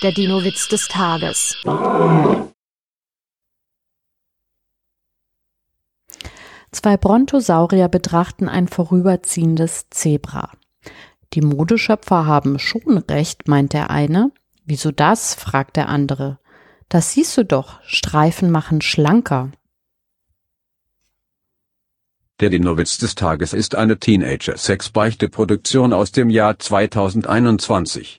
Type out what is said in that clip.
Der Dino-Witz des Tages. Zwei Brontosaurier betrachten ein vorüberziehendes Zebra. Die Modeschöpfer haben schon recht, meint der eine. Wieso das? fragt der andere. Das siehst du doch, Streifen machen schlanker. Der Dinowitz des Tages ist eine Teenager-Sex-Beichte-Produktion aus dem Jahr 2021.